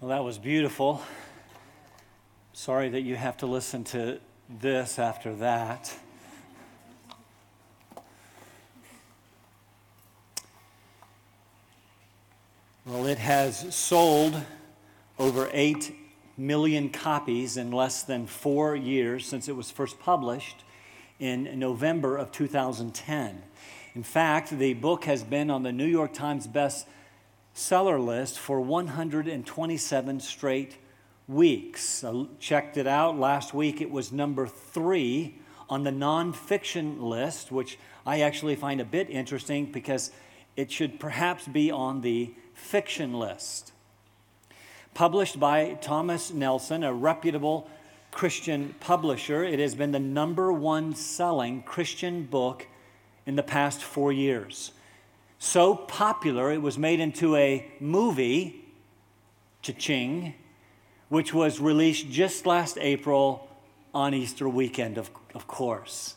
Well, that was beautiful. Sorry that you have to listen to this after that. Well, it has sold over 8 million copies in less than four years since it was first published in November of 2010. In fact, the book has been on the New York Times best seller list for 127 straight weeks. I checked it out last week. It was number three on the nonfiction list, which I actually find a bit interesting because it should perhaps be on the fiction list. Published by Thomas Nelson, a reputable Christian publisher, it has been the number one selling Christian book in the past four years so popular it was made into a movie, Cha-Ching, which was released just last April on Easter weekend, of, of course.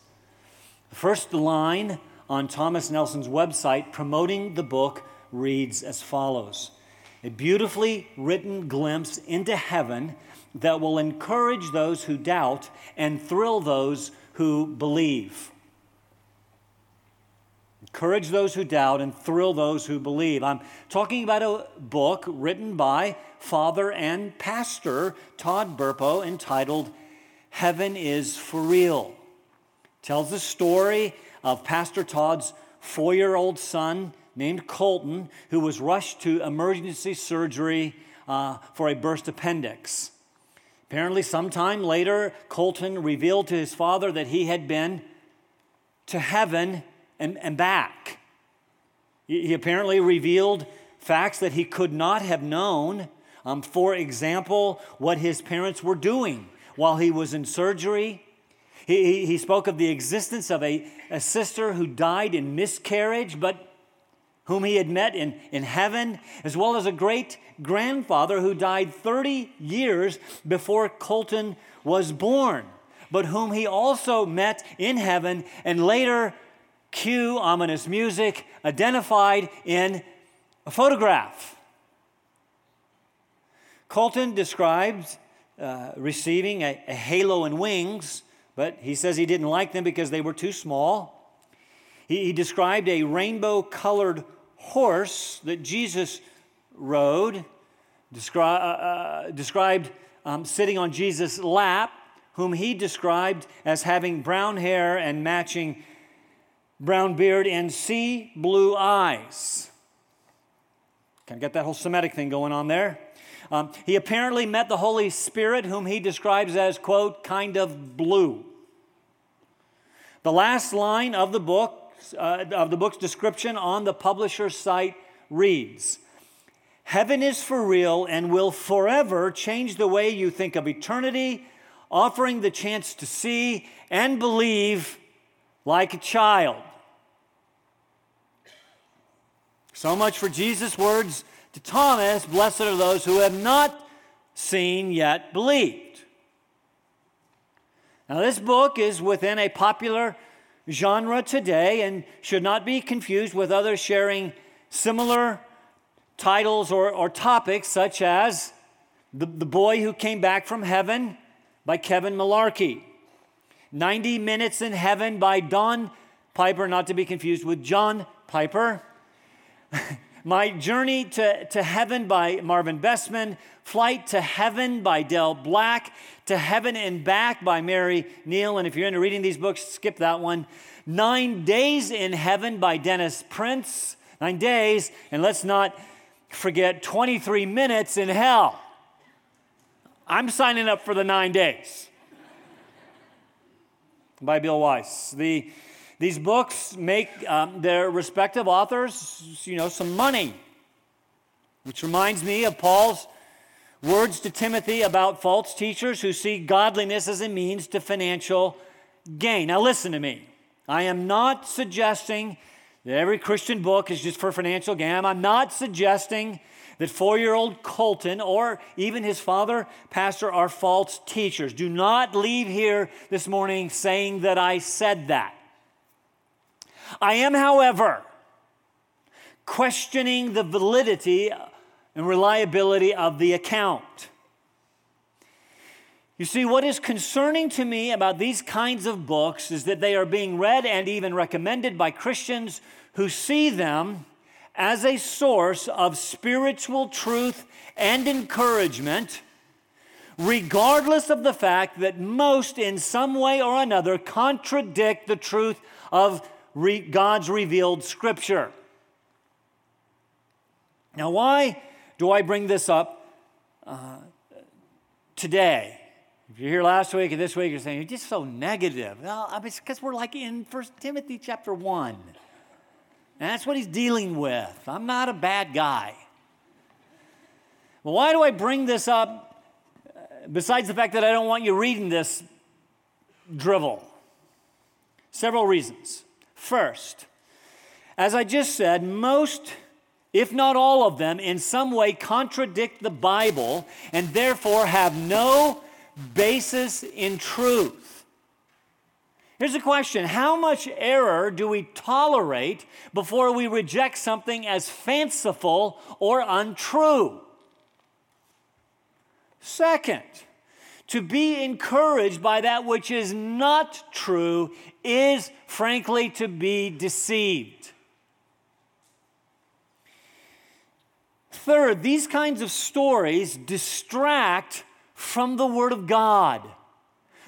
The first line on Thomas Nelson's website promoting the book reads as follows A beautifully written glimpse into heaven that will encourage those who doubt and thrill those who believe. Encourage those who doubt and thrill those who believe. I'm talking about a book written by father and pastor Todd Burpo entitled Heaven is for Real. It tells the story of Pastor Todd's four year old son named Colton who was rushed to emergency surgery uh, for a burst appendix. Apparently, sometime later, Colton revealed to his father that he had been to heaven and, and back. He apparently revealed facts that he could not have known. Um, for example, what his parents were doing while he was in surgery. He, he spoke of the existence of a, a sister who died in miscarriage, but whom he had met in, in heaven, as well as a great grandfather who died 30 years before Colton was born, but whom he also met in heaven and later cue ominous music identified in a photograph. Colton describes uh, receiving a, a halo and wings, but he says he didn't like them because they were too small. He, he described a rainbow colored horse that Jesus rode, descri- uh, uh, described um, sitting on Jesus' lap, whom he described as having brown hair and matching brown beard, and sea blue eyes. Kind of get that whole Semitic thing going on there. Um, he apparently met the Holy Spirit, whom he describes as, quote, kind of blue. The last line of the book, uh, of the book's description on the publisher's site reads Heaven is for real and will forever change the way you think of eternity, offering the chance to see and believe like a child. So much for Jesus' words to Thomas Blessed are those who have not seen yet believed. Now, this book is within a popular genre today and should not be confused with others sharing similar titles or, or topics, such as the, the Boy Who Came Back from Heaven by Kevin Malarkey, 90 Minutes in Heaven by Don Piper, not to be confused with John Piper. My Journey to, to Heaven by Marvin Besteman, Flight to Heaven by Dale Black, To Heaven and Back by Mary Neal. And if you're into reading these books, skip that one. Nine Days in Heaven by Dennis Prince. Nine days, and let's not forget 23 minutes in hell. I'm signing up for the nine days by Bill Wiese. The these books make um, their respective authors, you know, some money, which reminds me of Paul's words to Timothy about false teachers who see godliness as a means to financial gain. Now, listen to me. I am not suggesting that every Christian book is just for financial gain. I'm not suggesting that four year old Colton or even his father, pastor, are false teachers. Do not leave here this morning saying that I said that. I am, however, questioning the validity and reliability of the account. You see, what is concerning to me about these kinds of books is that they are being read and even recommended by Christians who see them as a source of spiritual truth and encouragement, regardless of the fact that most, in some way or another, contradict the truth of re- God's revealed scripture. Now, why do I bring this up uh, today? If you're here last week and this week, you're saying, you're just so negative. Well, I mean, it's because we're like in First Timothy chapter 1. And that's what he's dealing with. I'm not a bad guy. Well, why do I bring this up besides the fact that I don't want you reading this drivel? Several reasons. First, as I just said, most if not all of them, in some way contradict the Bible and therefore have no basis in truth. Here's a question How much error do we tolerate before we reject something as fanciful or untrue? Second, to be encouraged by that which is not true is, frankly, to be deceived. Third, these kinds of stories distract from the Word of God,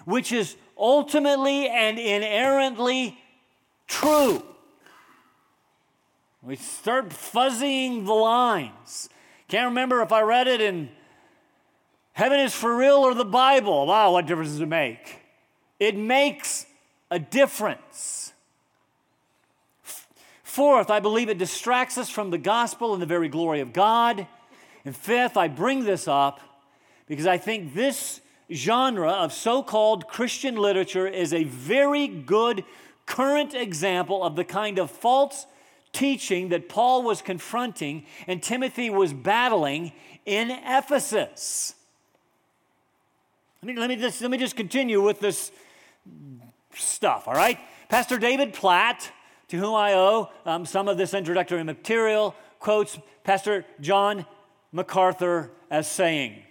which is ultimately and inerrantly true. We start fuzzying the lines. Can't remember if I read it in Heaven is for real or the Bible. Wow, what difference does it make? It makes a difference. Fourth, I believe it distracts us from the gospel and the very glory of God. And fifth, I bring this up because I think this genre of so called Christian literature is a very good current example of the kind of false teaching that Paul was confronting and Timothy was battling in Ephesus. Let me, let me, just, let me just continue with this stuff, all right? Pastor David Platt, to whom I owe um, some of this introductory material, quotes Pastor John MacArthur as saying,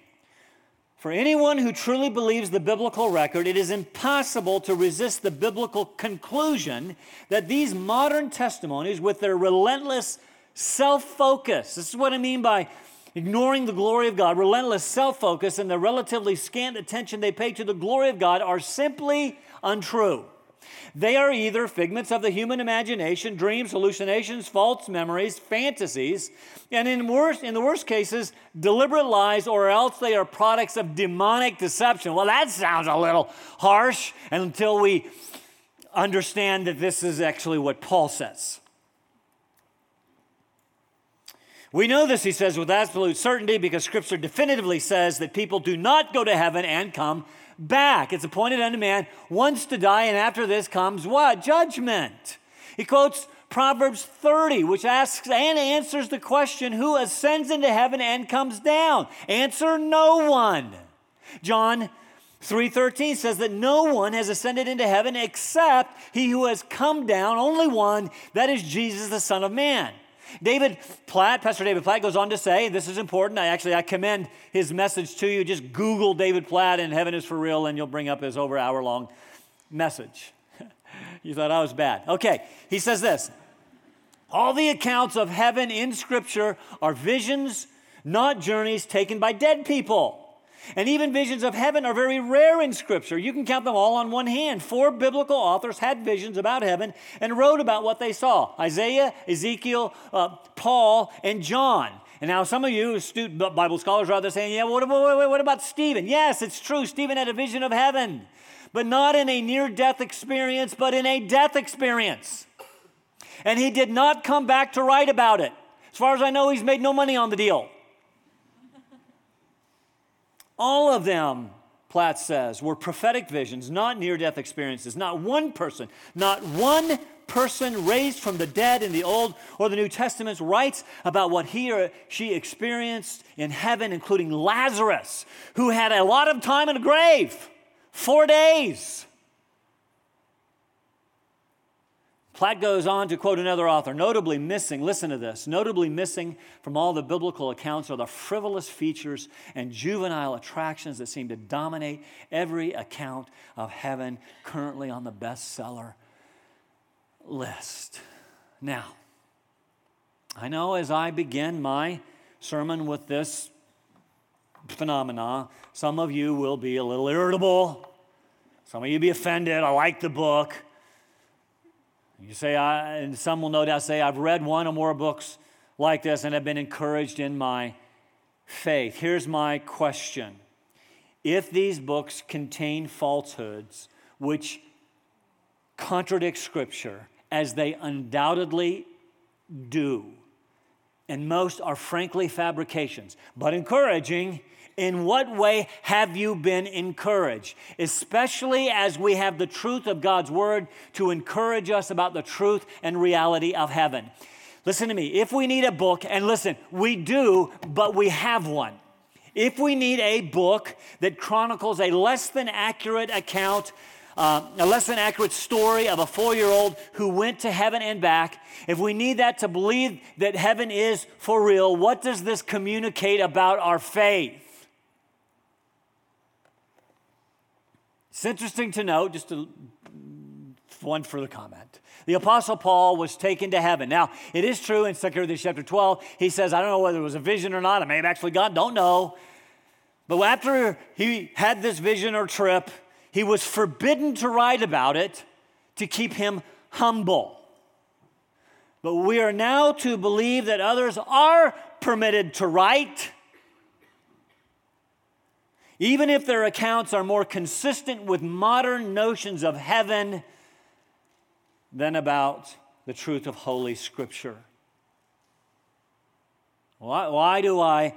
for anyone who truly believes the biblical record, it is impossible to resist the biblical conclusion that these modern testimonies, with their relentless self focus, this is what I mean by ignoring the glory of God, relentless self focus, and the relatively scant attention they pay to the glory of God, are simply untrue. They are either figments of the human imagination, dreams, hallucinations, false memories, fantasies, and in, worst, in the worst cases, deliberate lies, or else they are products of demonic deception. Well, that sounds a little harsh until we understand that this is actually what Paul says. We know this, he says, with absolute certainty because Scripture definitively says that people do not go to heaven and come back. It's appointed unto man once to die, and after this comes what? Judgment. He quotes Proverbs 30, which asks and answers the question who ascends into heaven and comes down? Answer no one. John 3:13 says that no one has ascended into heaven except he who has come down, only one, that is Jesus the son of man. David Platt, Pastor David Platt goes on to say, this is important. I actually I commend his message to you. Just Google David Platt and Heaven is for Real, and you'll bring up his over hour long message. you thought I was bad. Okay, he says this. All the accounts of heaven in Scripture are visions, not journeys taken by dead people. And even visions of heaven are very rare in Scripture. You can count them all on one hand. Four biblical authors had visions about heaven and wrote about what they saw Isaiah, Ezekiel, uh, Paul, and John. And now, some of you astute Bible scholars are out there saying, yeah, what, what, what about Stephen? Yes, it's true. Stephen had a vision of heaven, but not in a near death experience, but in a death experience. And he did not come back to write about it. As far as I know, he's made no money on the deal. All of them, Platt says, were prophetic visions, not near death experiences. Not one person, not one person raised from the dead in the Old or the New Testaments writes about what he or she experienced in heaven, including Lazarus, who had a lot of time in a grave four days. Platt goes on to quote another author notably missing, listen to this, notably missing from all the biblical accounts are the frivolous features and juvenile attractions that seem to dominate every account of heaven currently on the bestseller list. Now, I know as I begin my sermon with this phenomena, some of you will be a little irritable. Some of you be offended. I like the book. You say, I, and some will no doubt say, I've read one or more books like this and have been encouraged in my faith. Here's my question If these books contain falsehoods which contradict Scripture, as they undoubtedly do, and most are frankly fabrications, but encouraging, in what way have you been encouraged? Especially as we have the truth of God's word to encourage us about the truth and reality of heaven. Listen to me. If we need a book, and listen, we do, but we have one. If we need a book that chronicles a less than accurate account uh, a less than accurate story of a four year old who went to heaven and back, if we need that to believe that heaven is for real, what does this communicate about our faith? It's interesting to note, just a, one further comment. The Apostle Paul was taken to heaven. Now, it is true in 2 Corinthians chapter 12, he says, I don't know whether it was a vision or not. It may have actually God, don't know. But after he had this vision or trip, he was forbidden to write about it to keep him humble. But we are now to believe that others are permitted to write even if their accounts are more consistent with modern notions of heaven than about the truth of Holy Scripture. Why, why, do I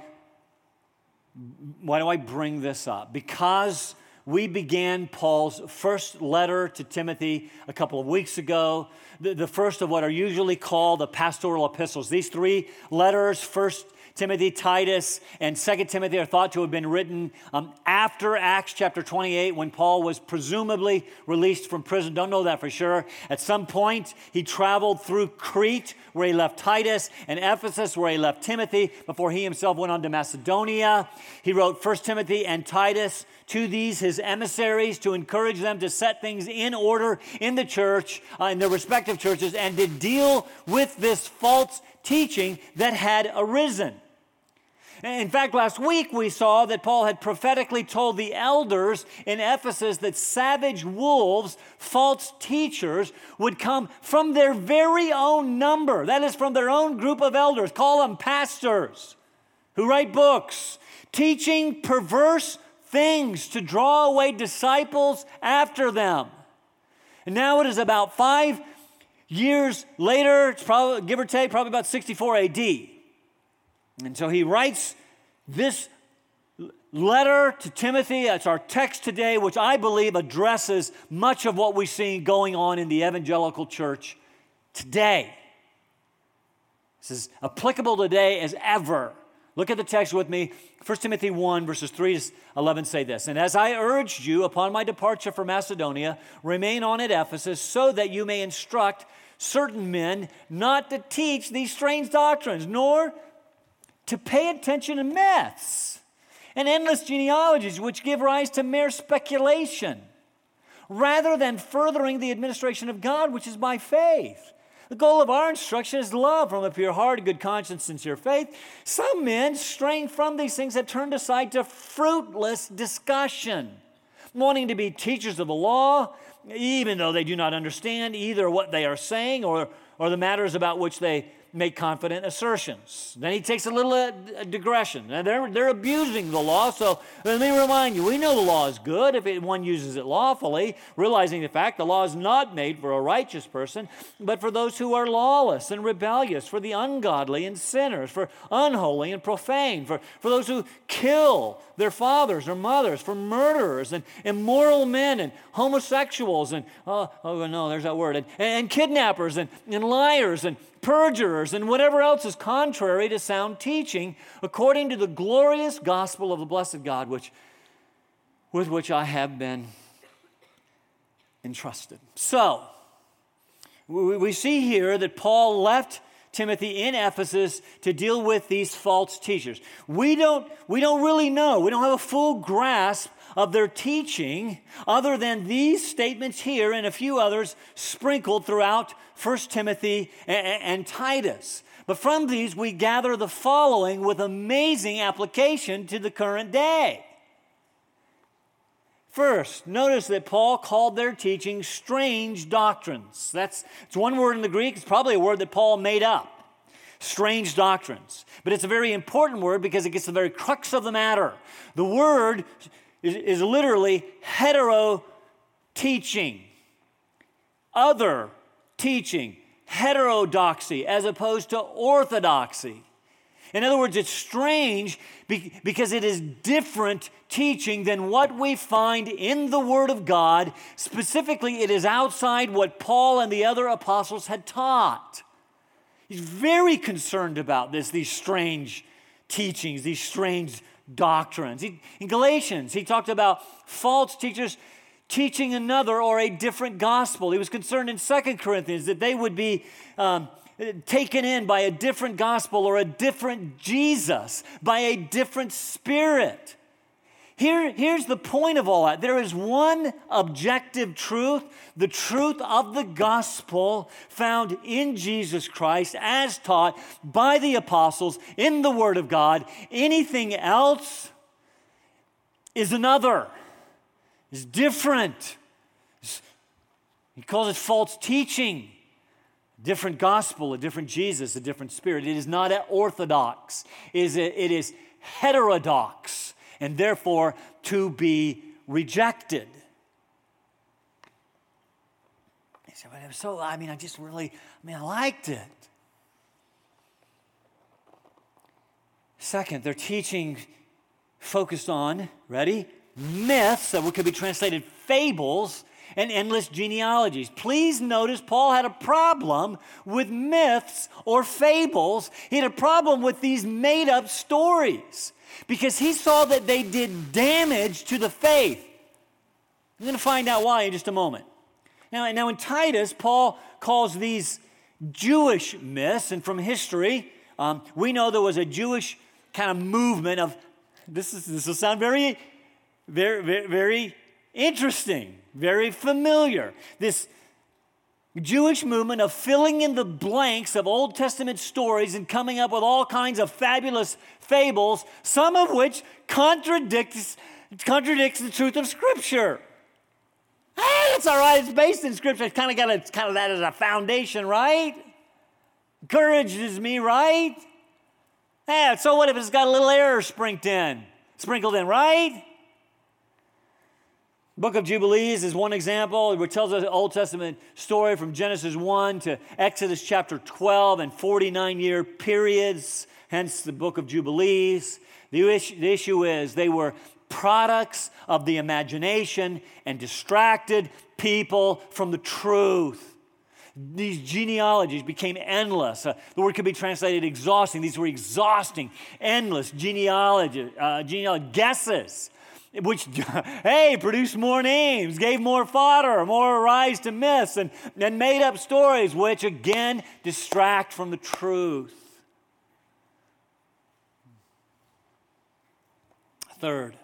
why do I bring this up? Because we began Paul's first letter to Timothy a couple of weeks ago, the, the first of what are usually called the pastoral epistles. These three letters, first Timothy, Titus, and 2 Timothy are thought to have been written um, after Acts chapter 28 when Paul was presumably released from prison. Don't know that for sure. At some point, he traveled through Crete where he left Titus and Ephesus where he left Timothy before he himself went on to Macedonia. He wrote 1 Timothy and Titus to these, his emissaries, to encourage them to set things in order in the church, uh, in their respective churches, and to deal with this false teaching that had arisen. In fact, last week we saw that Paul had prophetically told the elders in Ephesus that savage wolves, false teachers, would come from their very own number. That is, from their own group of elders. Call them pastors who write books, teaching perverse things to draw away disciples after them. And now it is about five years later, it's probably, give or take, probably about 64 AD. And so he writes this letter to Timothy. That's our text today, which I believe addresses much of what we see going on in the evangelical church today. This is applicable today as ever. Look at the text with me. 1 Timothy 1, verses 3 to 11 say this And as I urged you upon my departure from Macedonia, remain on at Ephesus so that you may instruct certain men not to teach these strange doctrines, nor to pay attention to myths and endless genealogies which give rise to mere speculation, rather than furthering the administration of God, which is by faith. The goal of our instruction is love from a pure heart, a good conscience, sincere faith. Some men, straying from these things, have turned aside to fruitless discussion, wanting to be teachers of the law, even though they do not understand either what they are saying or, or the matters about which they make confident assertions. Then he takes a little uh, digression. And they're, they're abusing the law, so let me remind you we know the law is good if it, one uses it lawfully, realizing the fact the law is not made for a righteous person, but for those who are lawless and rebellious, for the ungodly and sinners, for unholy and profane, for, for those who kill their fathers or mothers, for murderers and immoral men and homosexuals and, oh, oh no, there's that word, and, and kidnappers and, and liars and perjurers, and whatever else is contrary to sound teaching, according to the glorious gospel of the blessed God, which, with which I have been entrusted. So, we see here that Paul left Timothy in Ephesus to deal with these false teachers. We don't, we don't really know, we don't have a full grasp of their teaching other than these statements here and a few others sprinkled throughout 1 Timothy and, and Titus. But from these, we gather the following with amazing application to the current day. First, notice that Paul called their teaching strange doctrines. That's it's one word in the Greek, it's probably a word that Paul made up. Strange doctrines. But it's a very important word because it gets to the very crux of the matter. The word is, is literally hetero teaching, other teaching, heterodoxy, as opposed to orthodoxy. In other words, it's strange because it is different teaching than what we find in the Word of God. Specifically, it is outside what Paul and the other apostles had taught. He's very concerned about this, these strange teachings, these strange doctrines. He, in Galatians, he talked about false teachers teaching another or a different gospel. He was concerned in Second Corinthians that they would be um, taken in by a different gospel or a different Jesus, by a different spirit. Here, here's the point of all that there is one objective truth, the truth of the gospel found in Jesus Christ as taught by the apostles in the Word of God. Anything else is another, is different. He calls it false teaching. Different gospel, a different Jesus, a different spirit. It is not orthodox, it is, it is heterodox, and therefore to be rejected. He said, but it was so, I mean, I just really, I mean, I liked it. Second, their teaching focused on, ready? Myths that could be translated fables and endless genealogies. Please notice Paul had a problem with myths or fables. He had a problem with these made up stories because he saw that they did damage to the faith. I'm going to find out why in just a moment. Now, now in Titus, Paul calls these Jewish myths, and from history, um, we know there was a Jewish kind of movement of this. Is, this will sound very, very, very, very interesting very familiar. This Jewish movement of filling in the blanks of Old Testament stories and coming up with all kinds of fabulous fables, some of which contradicts, contradicts the truth of Scripture. Hey, it's all right. It's based in Scripture. It's kind of got it's kind of that as a foundation, right? Encourages me, right? Yeah. So what if it's got a little error sprinkled in, sprinkled in, right? Book of Jubilees is one example. It tells us an Old Testament story from Genesis 1 to Exodus chapter 12 and 49 year periods, hence the book of Jubilees. The issue, the issue is they were products of the imagination and distracted people from the truth. These genealogies became endless. Uh, the word could be translated exhausting. These were exhausting, endless genealogy, uh, genealogy guesses which, hey, produced more names, gave more fodder, more rise to myths, and, and made up stories, which again distract from the truth. Third,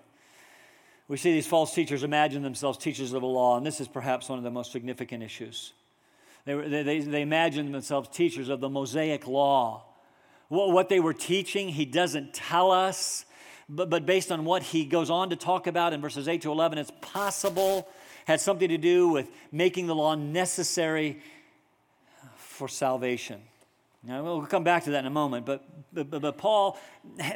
we see these false teachers imagine themselves teachers of the law, and this is perhaps one of the most significant issues. They, they, they imagine themselves teachers of the Mosaic law. What, what they were teaching, he doesn't tell us but, but based on what he goes on to talk about in verses 8 to 11, it's possible, had something to do with making the law necessary for salvation. Now, we'll come back to that in a moment, but, but, but Paul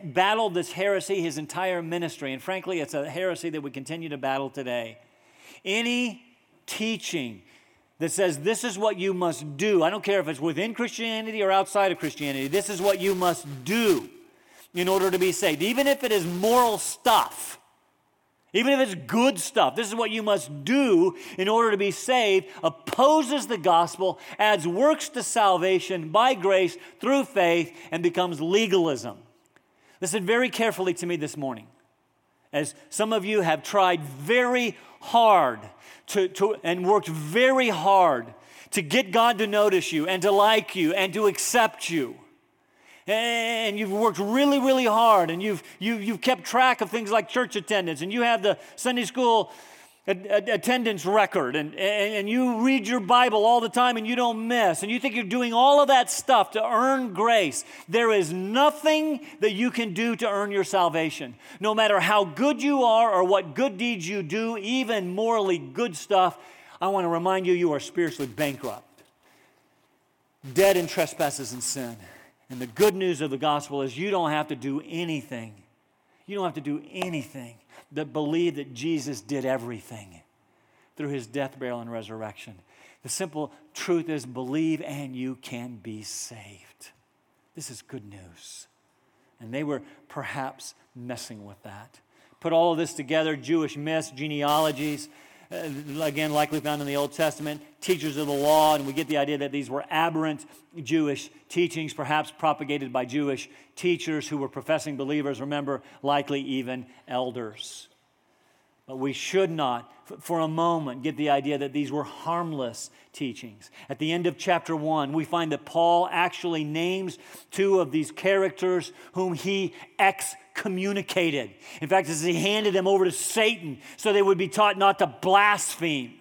battled this heresy his entire ministry, and frankly, it's a heresy that we continue to battle today. Any teaching that says this is what you must do, I don't care if it's within Christianity or outside of Christianity, this is what you must do in order to be saved, even if it is moral stuff. Even if it's good stuff, this is what you must do in order to be saved, opposes the gospel, adds works to salvation by grace through faith, and becomes legalism. Listen very carefully to me this morning. as some of you have tried very hard to, to, and worked very hard to get God to notice you and to like you and to accept you. And you've worked really, really hard, and you've, you, have you have kept track of things like church attendance, and you have the Sunday school attendance record and, and you read your Bible all the time and you don't miss, and you think you're doing all of that stuff to earn grace, there is nothing that you can do to earn your salvation. No matter how good you are or what good deeds you do, even morally good stuff, I want to remind you, you are spiritually bankrupt, dead in trespasses and sin. And the good news of the gospel is you don't have to do anything. You don't have to do anything that believe that Jesus did everything through his death, burial, and resurrection. The simple truth is believe and you can be saved. This is good news. And they were perhaps messing with that. Put all of this together Jewish myths, genealogies, Uh, again, likely found in the Old Testament, teachers of the law, and we get the idea that these were aberrant Jewish teachings, perhaps propagated by Jewish teachers who were professing believers, remember, likely even elders. But we should not, for a moment, get the idea that these were harmless teachings. At the end of chapter 1, we find that Paul actually names two of these characters whom he excommunicated. In fact, as he handed them over to Satan so they would be taught not to blaspheme.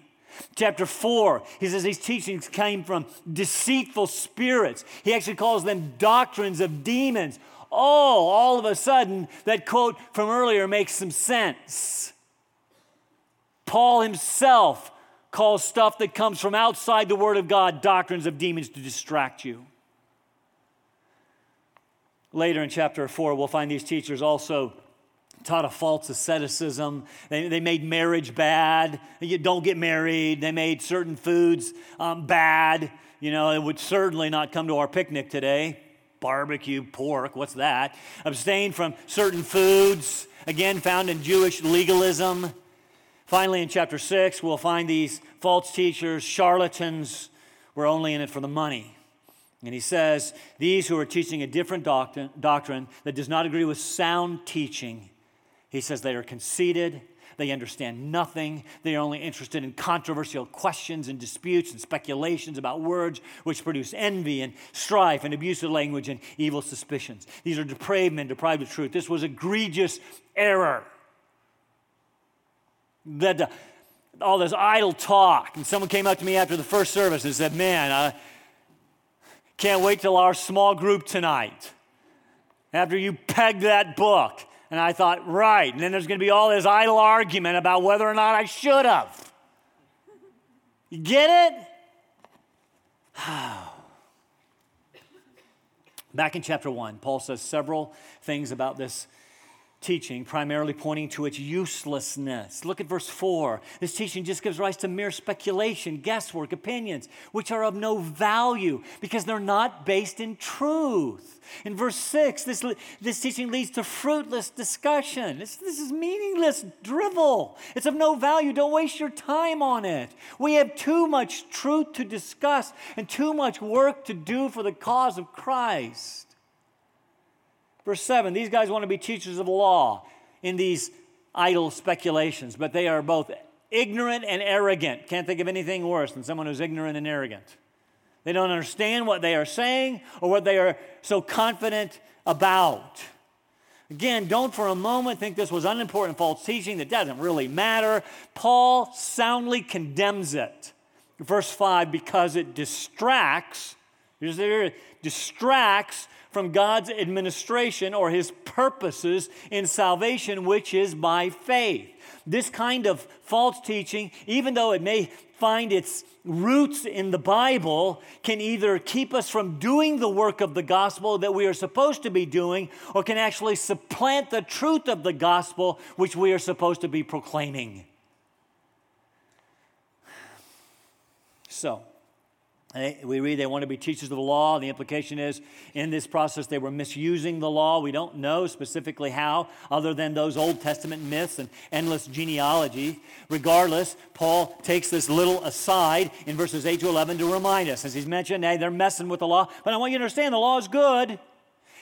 Chapter 4, he says these teachings came from deceitful spirits. He actually calls them doctrines of demons. Oh, all of a sudden, that quote from earlier makes some sense. Paul himself calls stuff that comes from outside the Word of God doctrines of demons to distract you. Later in chapter 4, we'll find these teachers also taught a false asceticism. They, they made marriage bad. You don't get married. They made certain foods um, bad. You know, it would certainly not come to our picnic today. Barbecue, pork, what's that? Abstain from certain foods, again, found in Jewish legalism. Finally, in chapter 6, we'll find these false teachers, charlatans, were only in it for the money. And he says, These who are teaching a different doctrine, doctrine that does not agree with sound teaching, he says they are conceited, they understand nothing, they are only interested in controversial questions and disputes and speculations about words which produce envy and strife and abusive language and evil suspicions. These are depraved men, deprived of truth. This was egregious error that uh, all this idle talk. And someone came up to me after the first service and said, Man, I can't wait till our small group tonight after you pegged that book. And I thought, right. And then there's going to be all this idle argument about whether or not I should have. You get it? Back in chapter 1, Paul says several things about this teaching, primarily pointing to its uselessness. Look at verse 4. This teaching just gives rise to mere speculation, guesswork, opinions, which are of no value because they're not based in truth. In verse 6, this, this teaching leads to fruitless discussion. This, this is meaningless drivel. It's of no value. Don't waste your time on it. We have too much truth to discuss and too much work to do for the cause of Christ. Verse 7 these guys want to be teachers of the law in these idle speculations, but they are both ignorant and arrogant. Can't think of anything worse than someone who's ignorant and arrogant. They don't understand what they are saying or what they are so confident about. Again, don't for a moment think this was unimportant false teaching that doesn't really matter. Paul soundly condemns it. Verse 5 because it distracts, distracts from God's administration or his purposes in salvation, which is by faith. This kind of false teaching, even though it may find its roots in the Bible, can either keep us from doing the work of the gospel that we are supposed to be doing, or can actually supplant the truth of the gospel which we are supposed to be proclaiming. So, we read they want to be teachers of the law. The implication is in this process they were misusing the law. We don't know specifically how, other than those Old Testament myths and endless genealogy. Regardless, Paul takes this little aside in verses 8 to 11 to remind us. As he's mentioned, hey, they're messing with the law. But I want you to understand the law is good.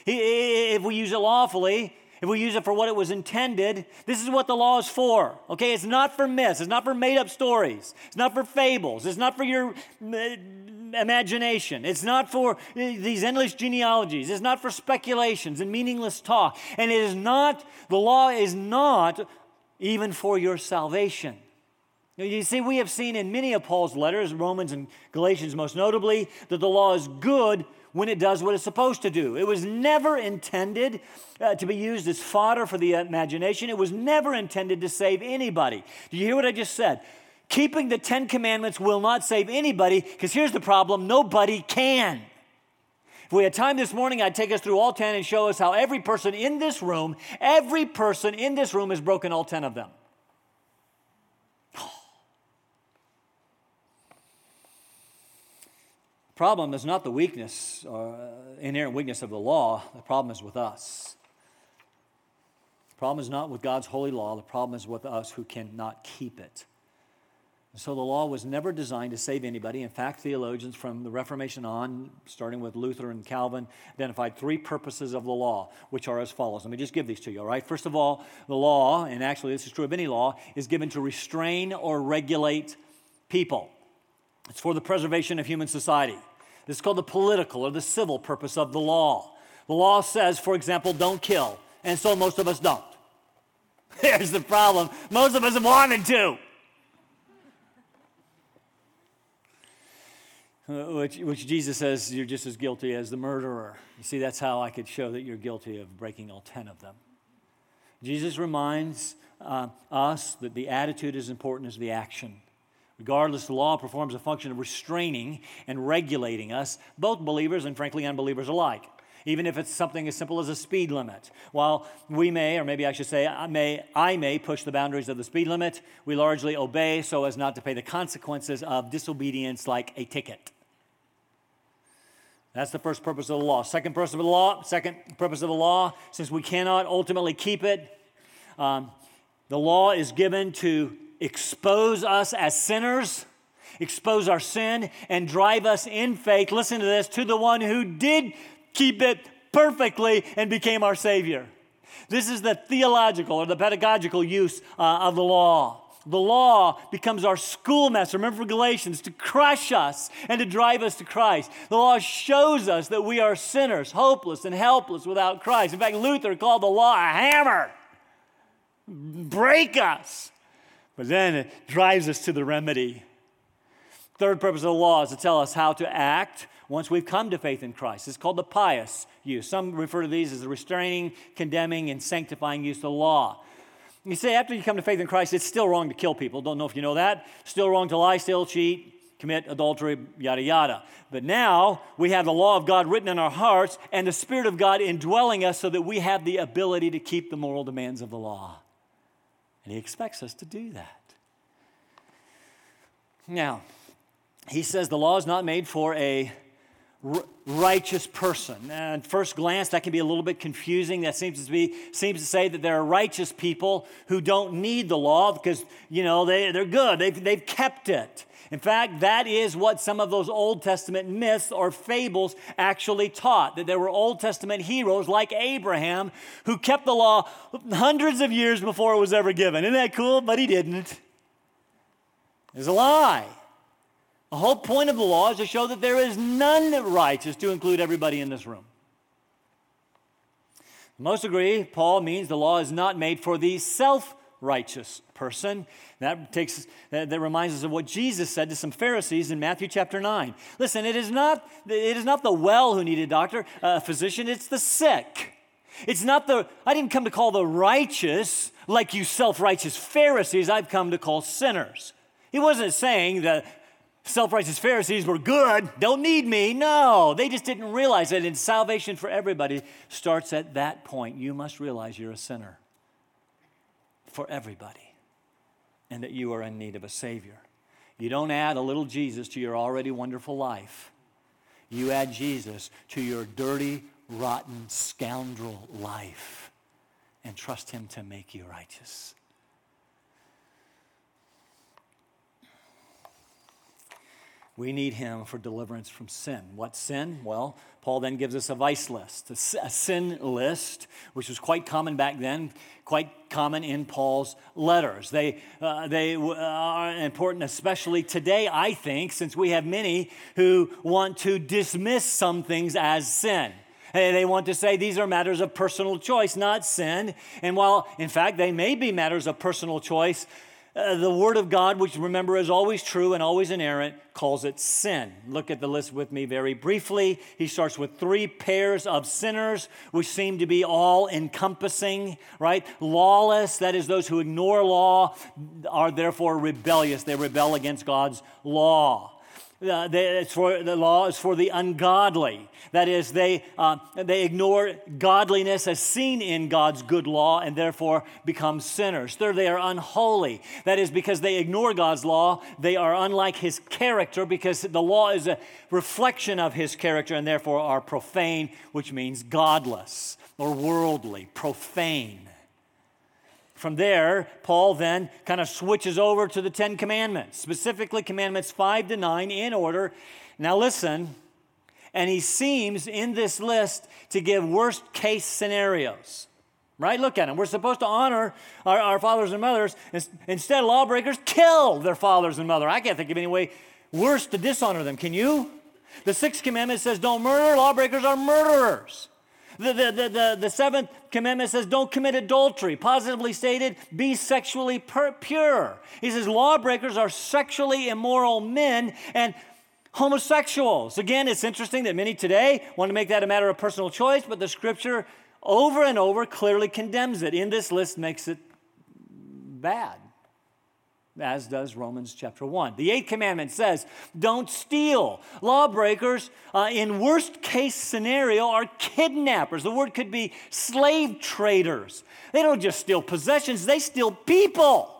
If we use it lawfully, if we use it for what it was intended, this is what the law is for. Okay, it's not for myths, it's not for made up stories, it's not for fables, it's not for your imagination, it's not for uh, these endless genealogies, it's not for speculations and meaningless talk. And it is not, the law is not even for your salvation. You see, we have seen in many of Paul's letters, Romans and Galatians most notably, that the law is good when it does what it's supposed to do. It was never intended uh, to be used as fodder for the imagination, it was never intended to save anybody. Do you hear what I just said? Keeping the Ten Commandments will not save anybody because here's the problem nobody can. If we had time this morning, I'd take us through all 10 and show us how every person in this room, every person in this room has broken all 10 of them. Problem is not the weakness or uh, inherent weakness of the law, the problem is with us. The problem is not with God's holy law, the problem is with us who cannot keep it. And so the law was never designed to save anybody. In fact, theologians from the Reformation on, starting with Luther and Calvin, identified three purposes of the law, which are as follows. Let me just give these to you, all right? First of all, the law, and actually this is true of any law, is given to restrain or regulate people. It's for the preservation of human society. This is called the political or the civil purpose of the law. The law says, for example, don't kill, and so most of us don't. Here's the problem most of us have wanted to. Which, which, Jesus says you're just as guilty as the murderer. You see, that's how I could show that you're guilty of breaking all 10 of them. Jesus reminds uh, us that the attitude is important as the action. Regardless, the law performs a function of restraining and regulating us, both believers and frankly unbelievers alike. Even if it's something as simple as a speed limit. While we may, or maybe I should say, I may, I may push the boundaries of the speed limit, we largely obey so as not to pay the consequences of disobedience like a ticket. That's the first purpose of the law. Second purpose of the law, second purpose of the law, since we cannot ultimately keep it, um, the law is given to expose us as sinners, expose our sin, and drive us in faith, listen to this, to the one who did keep it perfectly and became our Savior. This is the theological or the pedagogical use uh, of the law. The law becomes our schoolmaster. Remember Galatians, to crush us and to drive us to Christ. The law shows us that we are sinners, hopeless and helpless without Christ. In fact, Luther called the law a hammer. Break us. But then it drives us to the remedy. Third purpose of the law is to tell us how to act once we've come to faith in Christ. It's called the pious use. Some refer to these as the restraining, condemning, and sanctifying use of the law. You say after you come to faith in Christ, it's still wrong to kill people. Don't know if you know that. Still wrong to lie, steal, cheat, commit adultery, yada, yada. But now we have the law of God written in our hearts and the Spirit of God indwelling us so that we have the ability to keep the moral demands of the law. And he expects us to do that. Now, he says the law is not made for a righteous person. And first glance, that can be a little bit confusing. That seems to be seems to say that there are righteous people who don't need the law because you know they, they're good. They've, they've kept it. In fact, that is what some of those Old Testament myths or fables actually taught that there were Old Testament heroes like Abraham who kept the law hundreds of years before it was ever given. Isn't that cool? But he didn't. It's a lie. The whole point of the law is to show that there is none righteous, to include everybody in this room. Most agree, Paul means the law is not made for the self righteous person. That takes that, that, reminds us of what Jesus said to some Pharisees in Matthew chapter 9. Listen, it is not it is not the well who need a doctor, a physician, it's the sick. It's not the I didn't come to call the righteous like you self-righteous Pharisees, I've come to call sinners. He wasn't saying that self righteous Pharisees were good, don't need me. No, they just didn't realize that in salvation for everybody starts at that point. You must realize you're a sinner for everybody and that you are in need of a Savior. You don't add a little Jesus to your already wonderful life, you add Jesus to your dirty, rotten, scoundrel life and trust Him to make you righteous. We need him for deliverance from sin. What sin? Well, Paul then gives us a vice list, a sin list, which was quite common back then, quite common in Paul's letters. They, uh, they are important, especially today, I think, since we have many who want to dismiss some things as sin. They want to say these are matters of personal choice, not sin. And while, in fact, they may be matters of personal choice, uh, the Word of God, which remember is always true and always inerrant, calls it sin. Look at the list with me very briefly. He starts with three pairs of sinners, which seem to be all encompassing, right? Lawless, that is, those who ignore law, are therefore rebellious. They rebel against God's law. Uh, they, for, the law is for the ungodly. That is, they, uh, they ignore godliness as seen in God's good law and therefore become sinners. Third, they are unholy. That is, because they ignore God's law, they are unlike his character because the law is a reflection of his character and therefore are profane, which means godless or worldly, profane. From there, Paul then kind of switches over to the Ten Commandments, specifically Commandments 5 to 9 in order. Now, listen, and he seems in this list to give worst case scenarios. Right? Look at him. We're supposed to honor our, our fathers and mothers. Instead, lawbreakers kill their fathers and mother. I can't think of any way worse to dishonor them. Can you? The sixth commandment says, don't murder. Lawbreakers are murderers. The, the, the, the, the seventh commandment says, don't commit adultery. Positively stated, be sexually pure. He says, lawbreakers are sexually immoral men and homosexuals. Again, it's interesting that many today want to make that a matter of personal choice, but the scripture over and over clearly condemns it. In this list, makes it bad as does Romans chapter 1. The eighth commandment says, don't steal. Lawbreakers, uh, in worst case scenario, are kidnappers. The word could be slave traders. They don't just steal possessions, they steal people.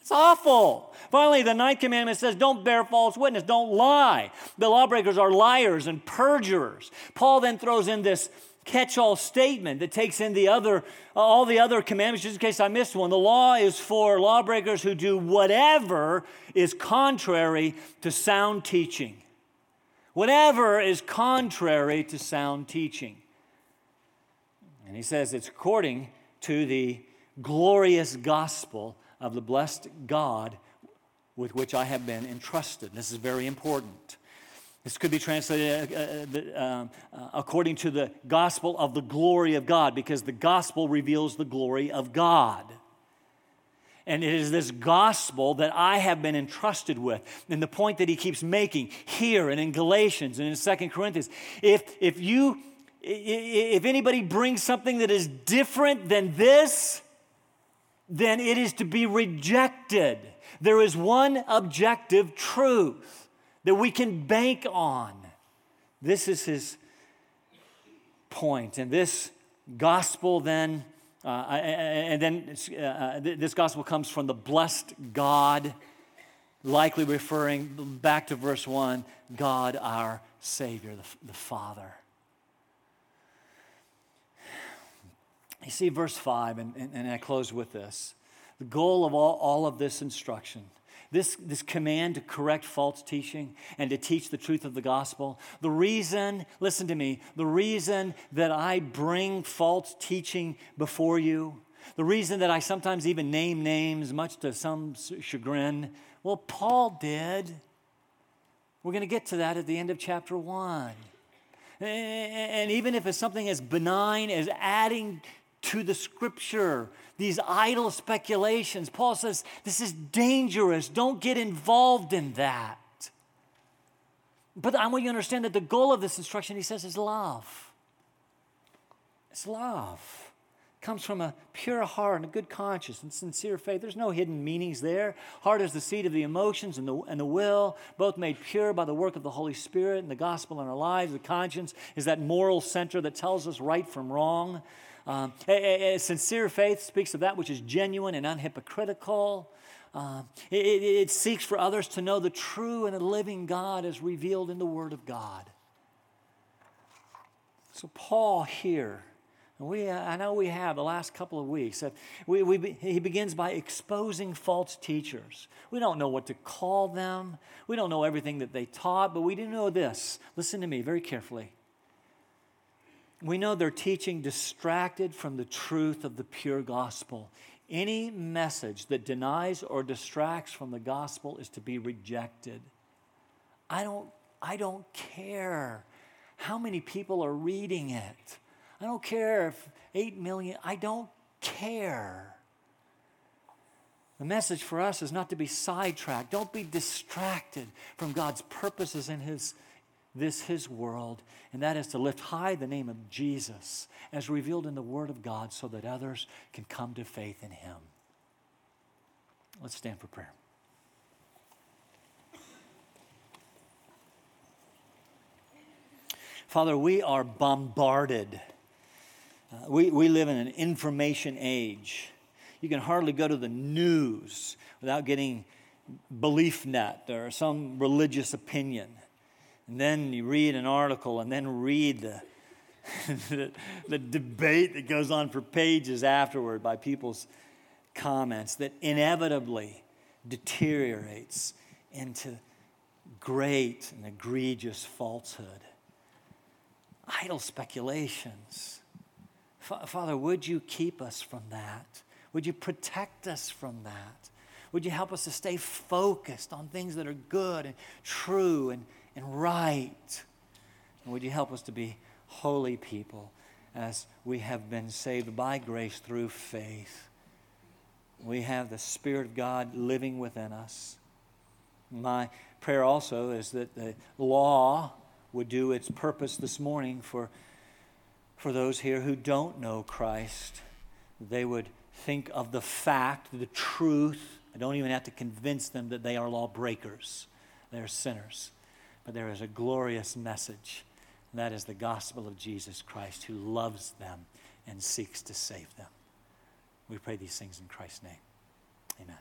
It's awful. Finally, the ninth commandment says, don't bear false witness, don't lie. The lawbreakers are liars and perjurers. Paul then throws in this catch-all statement that takes in the other uh, all the other commandments. Just in case i missed one the law is for lawbreakers who do whatever is contrary to sound teaching. Whatever is contrary to sound teaching. And he says it's according to the glorious gospel of the blessed god with which i have been entrusted. This is very important this could be translated uh, uh, um, uh, according to the gospel of the glory of God, because the gospel reveals the glory of God. And it is this gospel that I have been entrusted with. And the point that he keeps making here and in Galatians and in Second Corinthians if, if you if anybody brings something that is different than this, then it is to be rejected. There is one objective truth that we can bank on. This is his point. And this gospel then, uh, and then uh, this gospel comes from the blessed God, likely referring back to verse 1 God our Savior, the, the Father. You see, verse 5, and, and, and I close with this. The goal of all, all of this instruction this, this command to correct false teaching and to teach the truth of the gospel. The reason, listen to me, the reason that I bring false teaching before you, the reason that I sometimes even name names, much to some chagrin, well, Paul did. We're going to get to that at the end of chapter 1. And even if it's something as benign as adding to the scripture, these idle speculations. Paul says this is dangerous. Don't get involved in that. But I want you to understand that the goal of this instruction, he says, is love. It's love. It comes from a pure heart and a good conscience and sincere faith. There's no hidden meanings there. Heart is the seat of the emotions and the, and the will, both made pure by the work of the Holy Spirit and the gospel in our lives. The conscience is that moral center that tells us right from wrong. Um, a, a, sincere faith speaks of that which is genuine and unhypocritical. Uh, it, it, seeks for others to know the true and living God as revealed in the Word of God. So, Paul here We, I know we have the last couple of weeks. We, we, he begins by exposing false teachers. We don't know what to call them. We don't know everything that they taught, but we do know this. Listen to me very carefully. We know they're teaching distracted from the truth of the pure gospel. Any message that denies or distracts from the gospel is to be rejected. I don't, I don't care how many people are reading it. I don't care if 8 million, I don't care. The message for us is not to be sidetracked. Don't be distracted from God's purposes and his, this His world, and that is to lift high the name of Jesus as revealed in the Word of God so that others can come to faith in Him. Let's stand for prayer. Father, we are bombarded uh, we, we live in an information age. You can hardly go to the news without getting Beliefnet or some religious opinion. And then you read an article and then read the, the, the debate that goes on for pages afterward by people's comments that inevitably deteriorates into great and egregious falsehood. Idle speculations Father, would you keep us from that? Would you protect us from that? Would you help us to stay focused on things that are good and true and, and right? And would you help us to be holy people as we have been saved by grace through faith? We have the Spirit of God living within us. My prayer also is that the law would do its purpose this morning for for those here who don't know Christ. They would think of the fact, the truth. I don't even have to convince them that they are lawbreakers, they're sinners. But there is a glorious message, and that is the gospel of Jesus Christ who loves them and seeks to save them. We pray these things in Christ's name. Amen.